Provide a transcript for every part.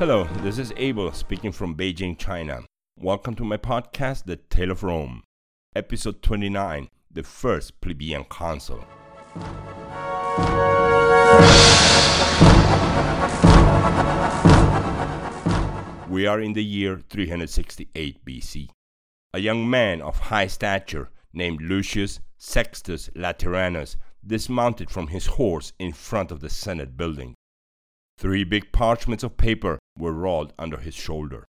Hello, this is Abel speaking from Beijing, China. Welcome to my podcast, The Tale of Rome, episode 29 The First Plebeian Consul. We are in the year 368 BC. A young man of high stature named Lucius Sextus Lateranus dismounted from his horse in front of the Senate building. Three big parchments of paper were rolled under his shoulder.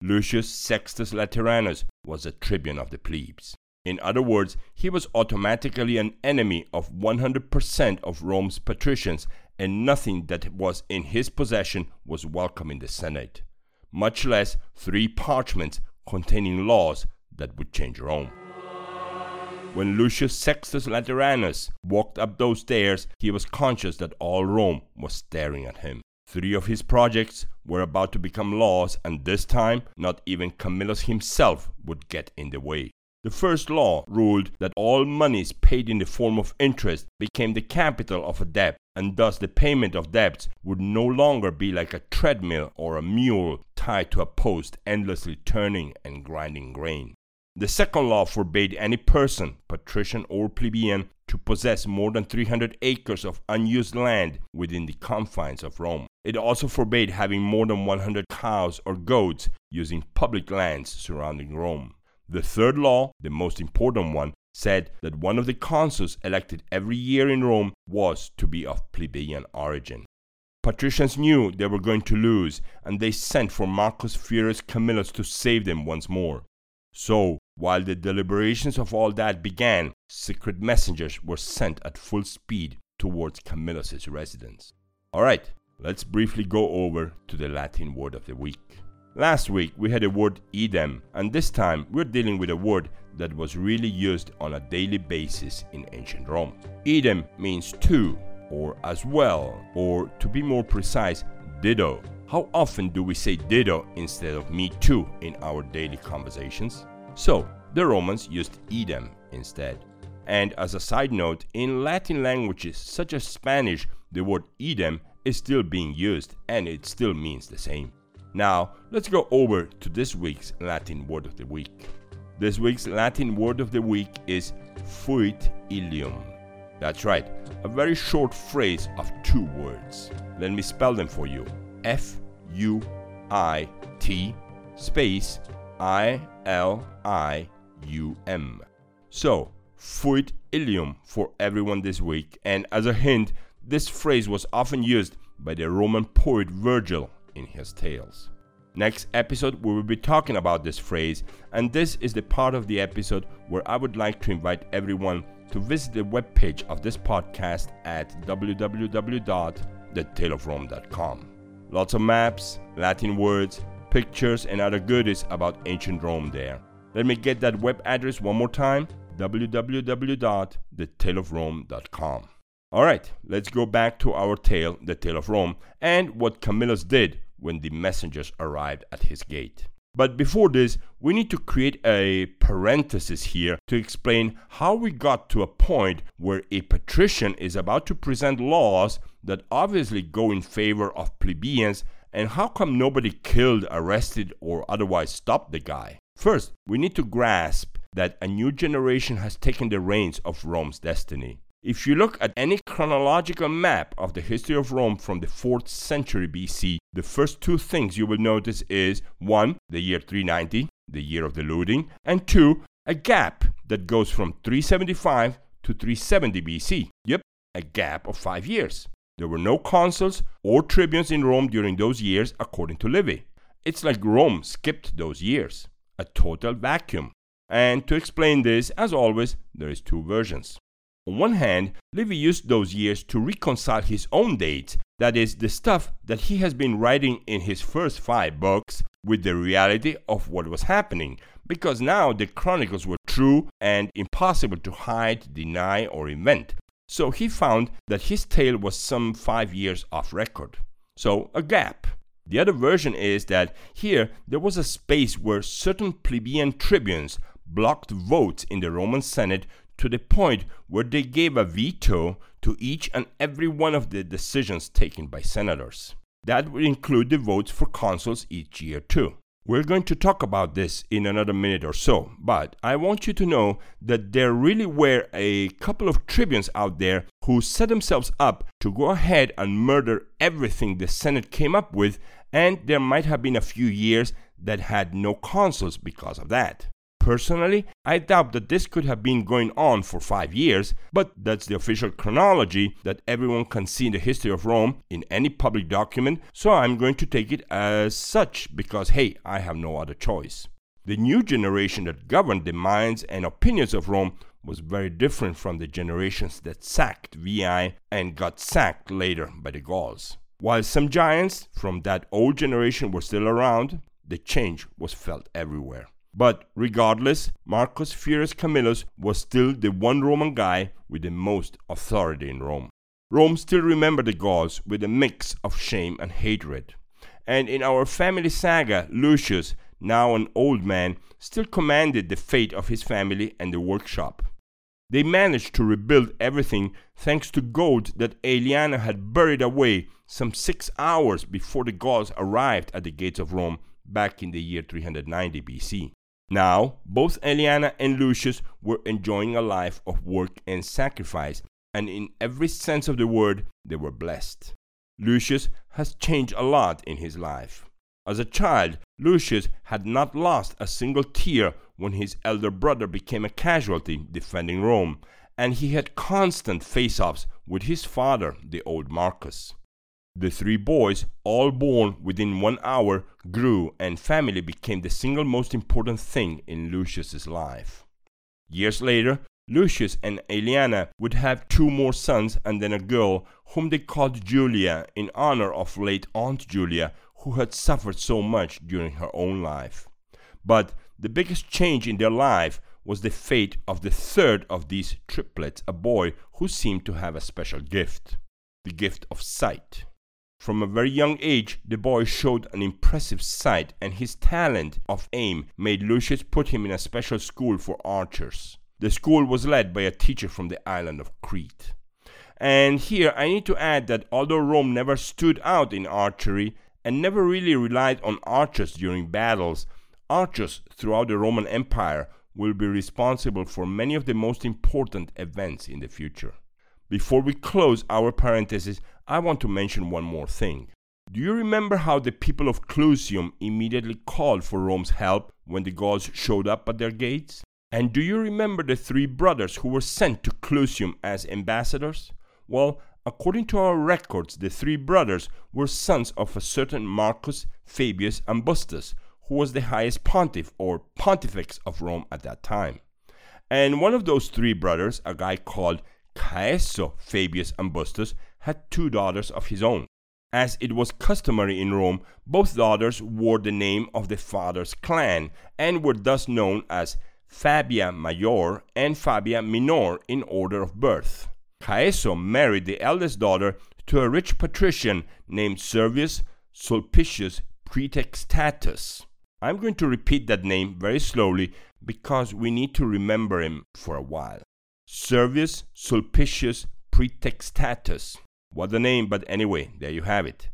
Lucius Sextus Lateranus was a tribune of the plebes. In other words, he was automatically an enemy of 100% of Rome's patricians, and nothing that was in his possession was welcome in the Senate much less three parchments containing laws that would change Rome. When Lucius Sextus Lateranus walked up those stairs, he was conscious that all Rome was staring at him. Three of his projects were about to become laws, and this time, not even Camillus himself would get in the way. The first law ruled that all monies paid in the form of interest became the capital of a debt, and thus the payment of debts would no longer be like a treadmill or a mule tied to a post endlessly turning and grinding grain. The second law forbade any person, patrician or plebeian, to possess more than 300 acres of unused land within the confines of Rome. It also forbade having more than 100 cows or goats using public lands surrounding Rome. The third law, the most important one, said that one of the consuls elected every year in Rome was to be of plebeian origin. Patricians knew they were going to lose, and they sent for Marcus Furius Camillus to save them once more. So, while the deliberations of all that began, secret messengers were sent at full speed towards Camillus's residence. Alright, let's briefly go over to the Latin word of the week. Last week we had the word idem, and this time we're dealing with a word that was really used on a daily basis in ancient Rome. Idem means to, or as well, or to be more precise, ditto. How often do we say ditto instead of me too in our daily conversations? So, the Romans used idem instead. And as a side note, in Latin languages such as Spanish, the word idem is still being used and it still means the same. Now, let's go over to this week's Latin word of the week. This week's Latin word of the week is fuit ilium. That's right, a very short phrase of two words. Let me spell them for you F U I T space I L I U M. So, fuit ilium for everyone this week, and as a hint, this phrase was often used by the Roman poet Virgil in his tales. Next episode, we will be talking about this phrase, and this is the part of the episode where I would like to invite everyone to visit the webpage of this podcast at www.thetaleofrome.com. Lots of maps, Latin words, pictures, and other goodies about ancient Rome there. Let me get that web address one more time www.thetaleofrome.com. Alright, let's go back to our tale, The Tale of Rome, and what Camillus did when the messengers arrived at his gate. But before this, we need to create a parenthesis here to explain how we got to a point where a patrician is about to present laws that obviously go in favor of plebeians and how come nobody killed, arrested, or otherwise stopped the guy. First, we need to grasp that a new generation has taken the reins of Rome's destiny. If you look at any chronological map of the history of Rome from the 4th century BC, the first two things you will notice is 1. the year 390, the year of the looting, and 2. a gap that goes from 375 to 370 BC. Yep, a gap of 5 years. There were no consuls or tribunes in Rome during those years according to Livy. It's like Rome skipped those years. A total vacuum. And to explain this, as always, there is two versions. On one hand, Livy used those years to reconcile his own dates, that is, the stuff that he has been writing in his first five books, with the reality of what was happening, because now the chronicles were true and impossible to hide, deny, or invent. So he found that his tale was some five years off record. So, a gap. The other version is that here there was a space where certain plebeian tribunes blocked votes in the Roman Senate to the point where they gave a veto to each and every one of the decisions taken by senators. that would include the votes for consuls each year, too. We're going to talk about this in another minute or so, but I want you to know that there really were a couple of tribunes out there who set themselves up to go ahead and murder everything the Senate came up with, and there might have been a few years that had no consuls because of that. Personally, I doubt that this could have been going on for five years, but that's the official chronology that everyone can see in the history of Rome in any public document, so I'm going to take it as such because, hey, I have no other choice. The new generation that governed the minds and opinions of Rome was very different from the generations that sacked Veii and got sacked later by the Gauls. While some giants from that old generation were still around, the change was felt everywhere. But regardless, Marcus Furius Camillus was still the one Roman guy with the most authority in Rome. Rome still remembered the Gauls with a mix of shame and hatred. And in our family saga, Lucius, now an old man, still commanded the fate of his family and the workshop. They managed to rebuild everything thanks to gold that Aeliana had buried away some six hours before the Gauls arrived at the gates of Rome back in the year 390 BC. Now, both Aeliana and Lucius were enjoying a life of work and sacrifice, and in every sense of the word, they were blessed. Lucius has changed a lot in his life. As a child, Lucius had not lost a single tear when his elder brother became a casualty defending Rome, and he had constant face offs with his father, the old Marcus. The three boys, all born within one hour, grew, and family became the single most important thing in Lucius's life. Years later, Lucius and Aeliana would have two more sons and then a girl, whom they called Julia in honor of late Aunt Julia, who had suffered so much during her own life. But the biggest change in their life was the fate of the third of these triplets, a boy who seemed to have a special gift the gift of sight. From a very young age, the boy showed an impressive sight, and his talent of aim made Lucius put him in a special school for archers. The school was led by a teacher from the island of Crete. And here I need to add that although Rome never stood out in archery and never really relied on archers during battles, archers throughout the Roman Empire will be responsible for many of the most important events in the future. Before we close our parenthesis, I want to mention one more thing. Do you remember how the people of Clusium immediately called for Rome's help when the Gauls showed up at their gates? And do you remember the three brothers who were sent to Clusium as ambassadors? Well, according to our records, the three brothers were sons of a certain Marcus Fabius Ambustus, who was the highest pontiff or pontifex of Rome at that time. And one of those three brothers, a guy called Caeso Fabius Ambustus had two daughters of his own. As it was customary in Rome, both daughters wore the name of the father's clan and were thus known as Fabia Major and Fabia Minor in order of birth. Caeso married the eldest daughter to a rich patrician named Servius Sulpicius Praetextatus. I'm going to repeat that name very slowly because we need to remember him for a while. Servius Sulpicius Praetextatus. What a name, but anyway, there you have it.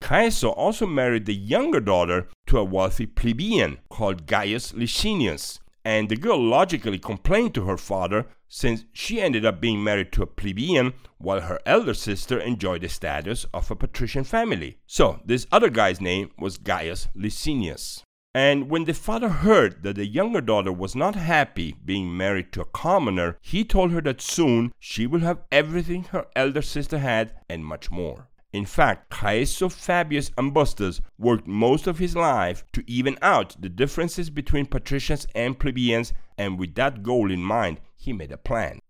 Caeso also married the younger daughter to a wealthy plebeian called Gaius Licinius, and the girl logically complained to her father since she ended up being married to a plebeian while her elder sister enjoyed the status of a patrician family. So, this other guy's name was Gaius Licinius. And when the father heard that the younger daughter was not happy being married to a commoner, he told her that soon she will have everything her elder sister had and much more. In fact, Caeso Fabius Ambustus worked most of his life to even out the differences between patricians and plebeians, and with that goal in mind, he made a plan.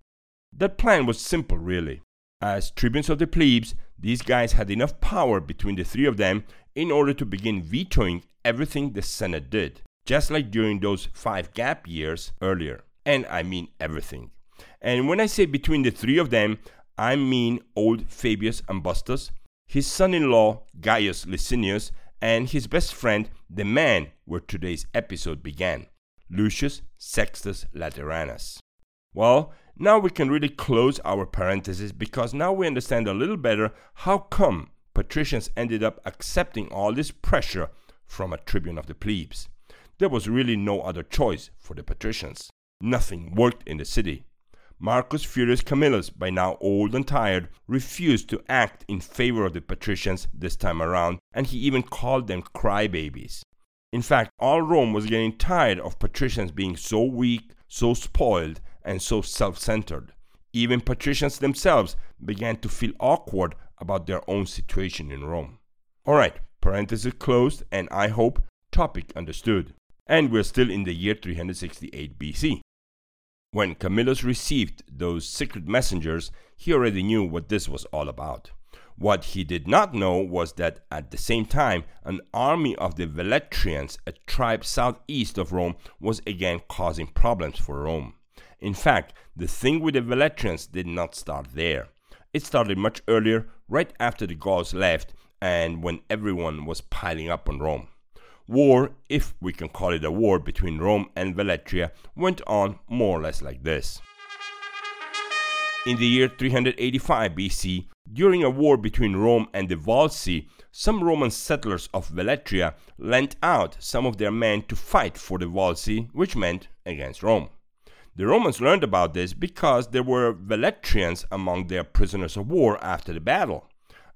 That plan was simple, really. As tribunes of the plebes, these guys had enough power between the three of them in order to begin vetoing everything the Senate did, just like during those five gap years earlier. And I mean everything. And when I say between the three of them, I mean old Fabius Ambustus, his son in law Gaius Licinius, and his best friend, the man where today's episode began, Lucius Sextus Lateranus. Well, now we can really close our parenthesis because now we understand a little better how come patricians ended up accepting all this pressure from a tribune of the plebes. There was really no other choice for the patricians. Nothing worked in the city. Marcus Furius Camillus, by now old and tired, refused to act in favor of the patricians this time around, and he even called them crybabies. In fact, all Rome was getting tired of patricians being so weak, so spoiled, and so self centered. Even patricians themselves began to feel awkward about their own situation in Rome. Alright, parenthesis closed, and I hope topic understood. And we're still in the year 368 BC. When Camillus received those secret messengers, he already knew what this was all about. What he did not know was that at the same time, an army of the Veletrians, a tribe southeast of Rome, was again causing problems for Rome. In fact, the thing with the Veletrians did not start there. It started much earlier, right after the Gauls left, and when everyone was piling up on Rome. War, if we can call it a war between Rome and Veletria, went on more or less like this. In the year 385 BC, during a war between Rome and the Volsci, some Roman settlers of Veletria lent out some of their men to fight for the Volsci, which meant against Rome. The Romans learned about this because there were Veletrians among their prisoners of war after the battle.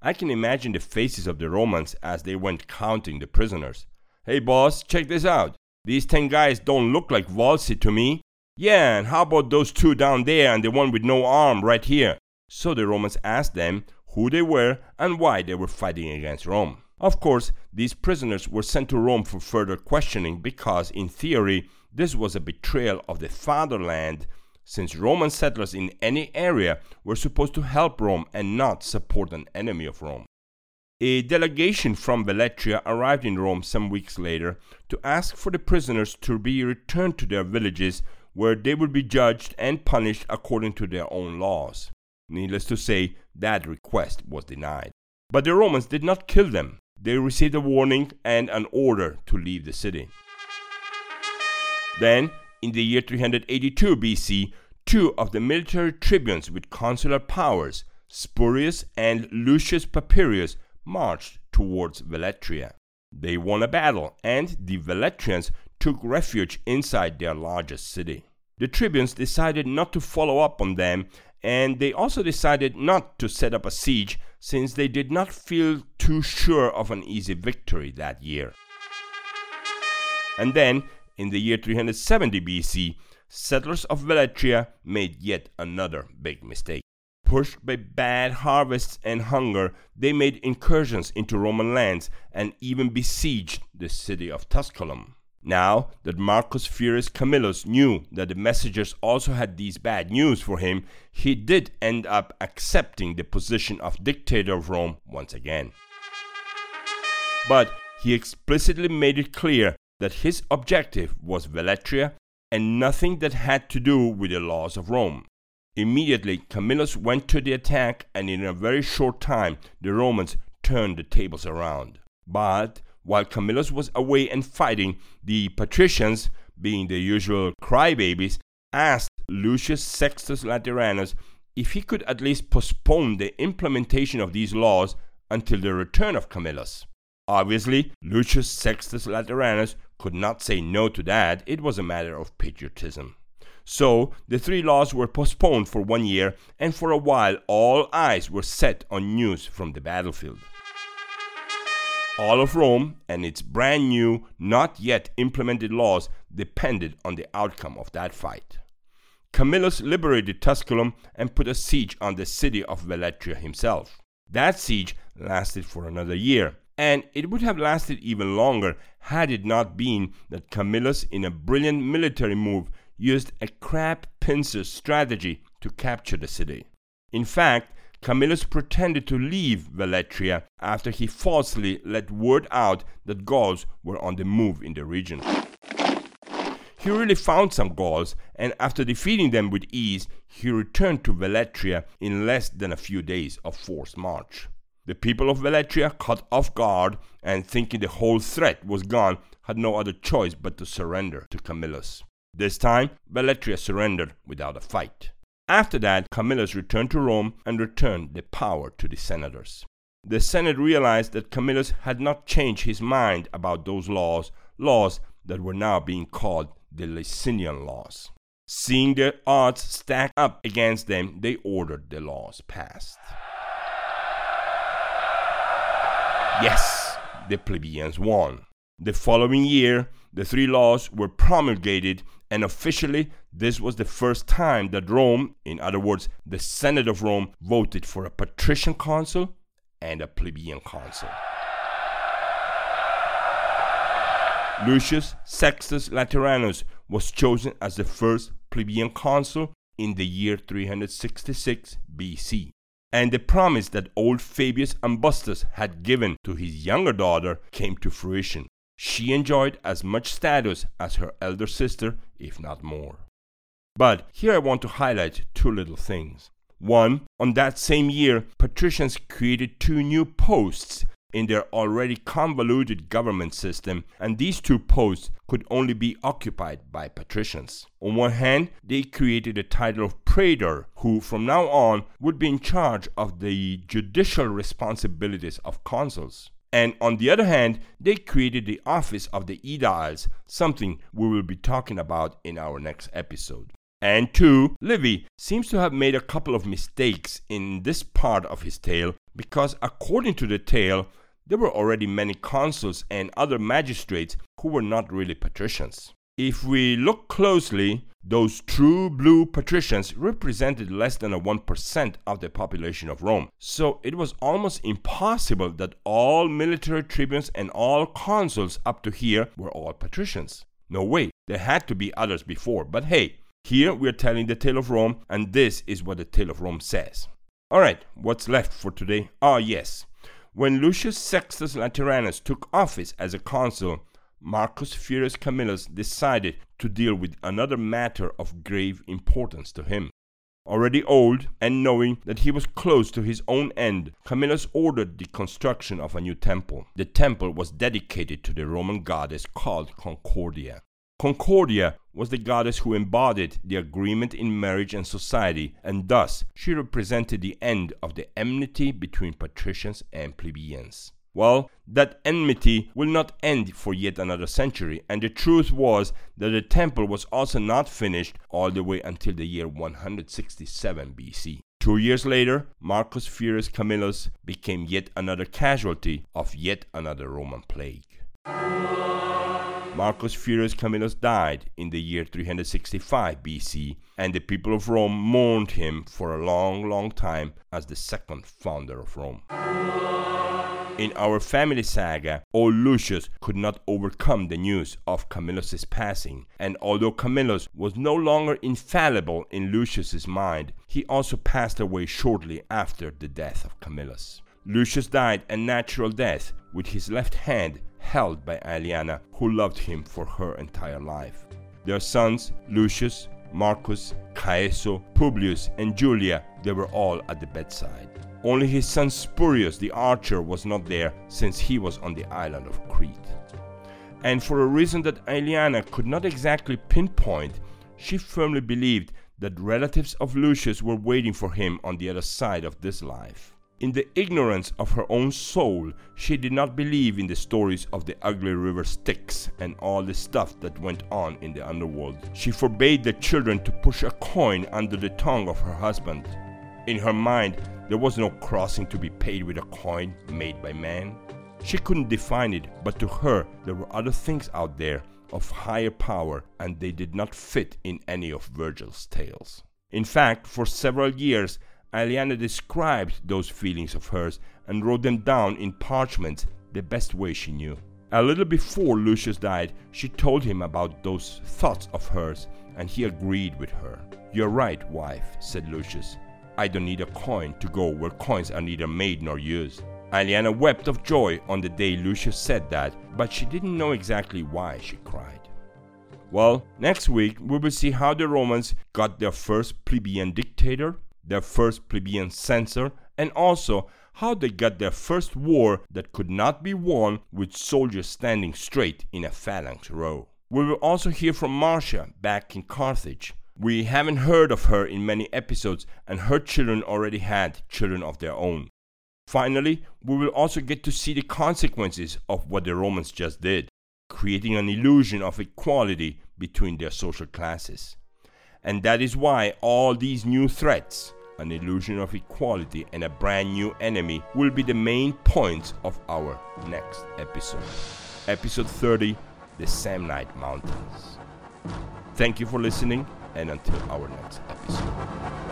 I can imagine the faces of the Romans as they went counting the prisoners. Hey boss, check this out. These 10 guys don't look like Volsci to me. Yeah, and how about those two down there and the one with no arm right here? So the Romans asked them who they were and why they were fighting against Rome. Of course, these prisoners were sent to Rome for further questioning because, in theory, this was a betrayal of the fatherland, since Roman settlers in any area were supposed to help Rome and not support an enemy of Rome. A delegation from Veletria arrived in Rome some weeks later to ask for the prisoners to be returned to their villages where they would be judged and punished according to their own laws. Needless to say, that request was denied. But the Romans did not kill them. They received a warning and an order to leave the city. Then, in the year 382 BC, two of the military tribunes with consular powers, Spurius and Lucius Papirius, marched towards Veletria. They won a battle, and the Veletrians took refuge inside their largest city. The tribunes decided not to follow up on them, and they also decided not to set up a siege since they did not feel too sure of an easy victory that year. And then in the year 370 BC, settlers of Veletria made yet another big mistake. Pushed by bad harvests and hunger, they made incursions into Roman lands and even besieged the city of Tusculum. Now that Marcus Furius Camillus knew that the messengers also had these bad news for him, he did end up accepting the position of dictator of Rome once again. But he explicitly made it clear that his objective was Veletria and nothing that had to do with the laws of Rome. Immediately, Camillus went to the attack, and in a very short time, the Romans turned the tables around. But while Camillus was away and fighting, the patricians, being the usual crybabies, asked Lucius Sextus Lateranus if he could at least postpone the implementation of these laws until the return of Camillus. Obviously, Lucius Sextus Lateranus could not say no to that, it was a matter of patriotism. So the three laws were postponed for one year, and for a while all eyes were set on news from the battlefield. All of Rome and its brand new, not yet implemented laws depended on the outcome of that fight. Camillus liberated Tusculum and put a siege on the city of Veletria himself. That siege lasted for another year, and it would have lasted even longer had it not been that Camillus, in a brilliant military move, used a crab pincer strategy to capture the city. In fact, Camillus pretended to leave Veletria after he falsely let word out that Gauls were on the move in the region. He really found some Gauls, and after defeating them with ease, he returned to Veletria in less than a few days of forced march. The people of Veletria, caught off guard and thinking the whole threat was gone, had no other choice but to surrender to Camillus. This time, Veletria surrendered without a fight. After that, Camillus returned to Rome and returned the power to the senators. the Senate realized that Camillus had not changed his mind about those laws, laws that were now being called the Licinian laws. Seeing the odds stack up against them, they ordered the laws passed. Yes, the plebeians won. The following year, the three laws were promulgated, and officially, this was the first time that Rome, in other words, the Senate of Rome, voted for a patrician consul and a plebeian consul. Lucius Sextus Lateranus was chosen as the first plebeian consul in the year 366 BC. And the promise that old Fabius Ambustus had given to his younger daughter came to fruition. She enjoyed as much status as her elder sister, if not more. But here I want to highlight two little things. One, on that same year, patricians created two new posts in their already convoluted government system, and these two posts could only be occupied by patricians. On one hand, they created the title of praetor, who from now on would be in charge of the judicial responsibilities of consuls. And on the other hand, they created the office of the aediles, something we will be talking about in our next episode. And two, Livy seems to have made a couple of mistakes in this part of his tale because, according to the tale, there were already many consuls and other magistrates who were not really patricians. If we look closely, those true blue patricians represented less than a 1% of the population of Rome. So it was almost impossible that all military tribunes and all consuls up to here were all patricians. No way, there had to be others before, but hey, here we are telling the tale of Rome, and this is what the tale of Rome says. Alright, what's left for today? Ah, yes. When Lucius Sextus Lateranus took office as a consul, Marcus Furius Camillus decided to deal with another matter of grave importance to him. Already old, and knowing that he was close to his own end, Camillus ordered the construction of a new temple. The temple was dedicated to the Roman goddess called Concordia. Concordia was the goddess who embodied the agreement in marriage and society, and thus she represented the end of the enmity between patricians and plebeians. Well, that enmity will not end for yet another century, and the truth was that the temple was also not finished all the way until the year 167 BC. Two years later, Marcus Furius Camillus became yet another casualty of yet another Roman plague. Marcus Furius Camillus died in the year 365 BC, and the people of Rome mourned him for a long, long time as the second founder of Rome. In our family saga, old Lucius could not overcome the news of Camillus' passing, and although Camillus was no longer infallible in Lucius's mind, he also passed away shortly after the death of Camillus. Lucius died a natural death with his left hand held by Aeliana, who loved him for her entire life. Their sons, Lucius, Marcus, Caeso, Publius, and Julia, they were all at the bedside. Only his son Spurius the archer was not there since he was on the island of Crete. And for a reason that Aeliana could not exactly pinpoint, she firmly believed that relatives of Lucius were waiting for him on the other side of this life. In the ignorance of her own soul, she did not believe in the stories of the ugly river Styx and all the stuff that went on in the underworld. She forbade the children to push a coin under the tongue of her husband. In her mind, there was no crossing to be paid with a coin made by man. She couldn't define it, but to her, there were other things out there of higher power, and they did not fit in any of Virgil's tales. In fact, for several years, Aeliana described those feelings of hers and wrote them down in parchment the best way she knew. A little before Lucius died, she told him about those thoughts of hers, and he agreed with her. You're right, wife, said Lucius. I don't need a coin to go where coins are neither made nor used. Aeliana wept of joy on the day Lucius said that, but she didn't know exactly why she cried. Well, next week we will see how the Romans got their first plebeian dictator their first plebeian censor, and also how they got their first war that could not be won with soldiers standing straight in a phalanx row. We will also hear from Marcia back in Carthage. We haven't heard of her in many episodes, and her children already had children of their own. Finally, we will also get to see the consequences of what the Romans just did, creating an illusion of equality between their social classes. And that is why all these new threats, an illusion of equality, and a brand new enemy will be the main points of our next episode. Episode 30 The Samnite Mountains. Thank you for listening, and until our next episode.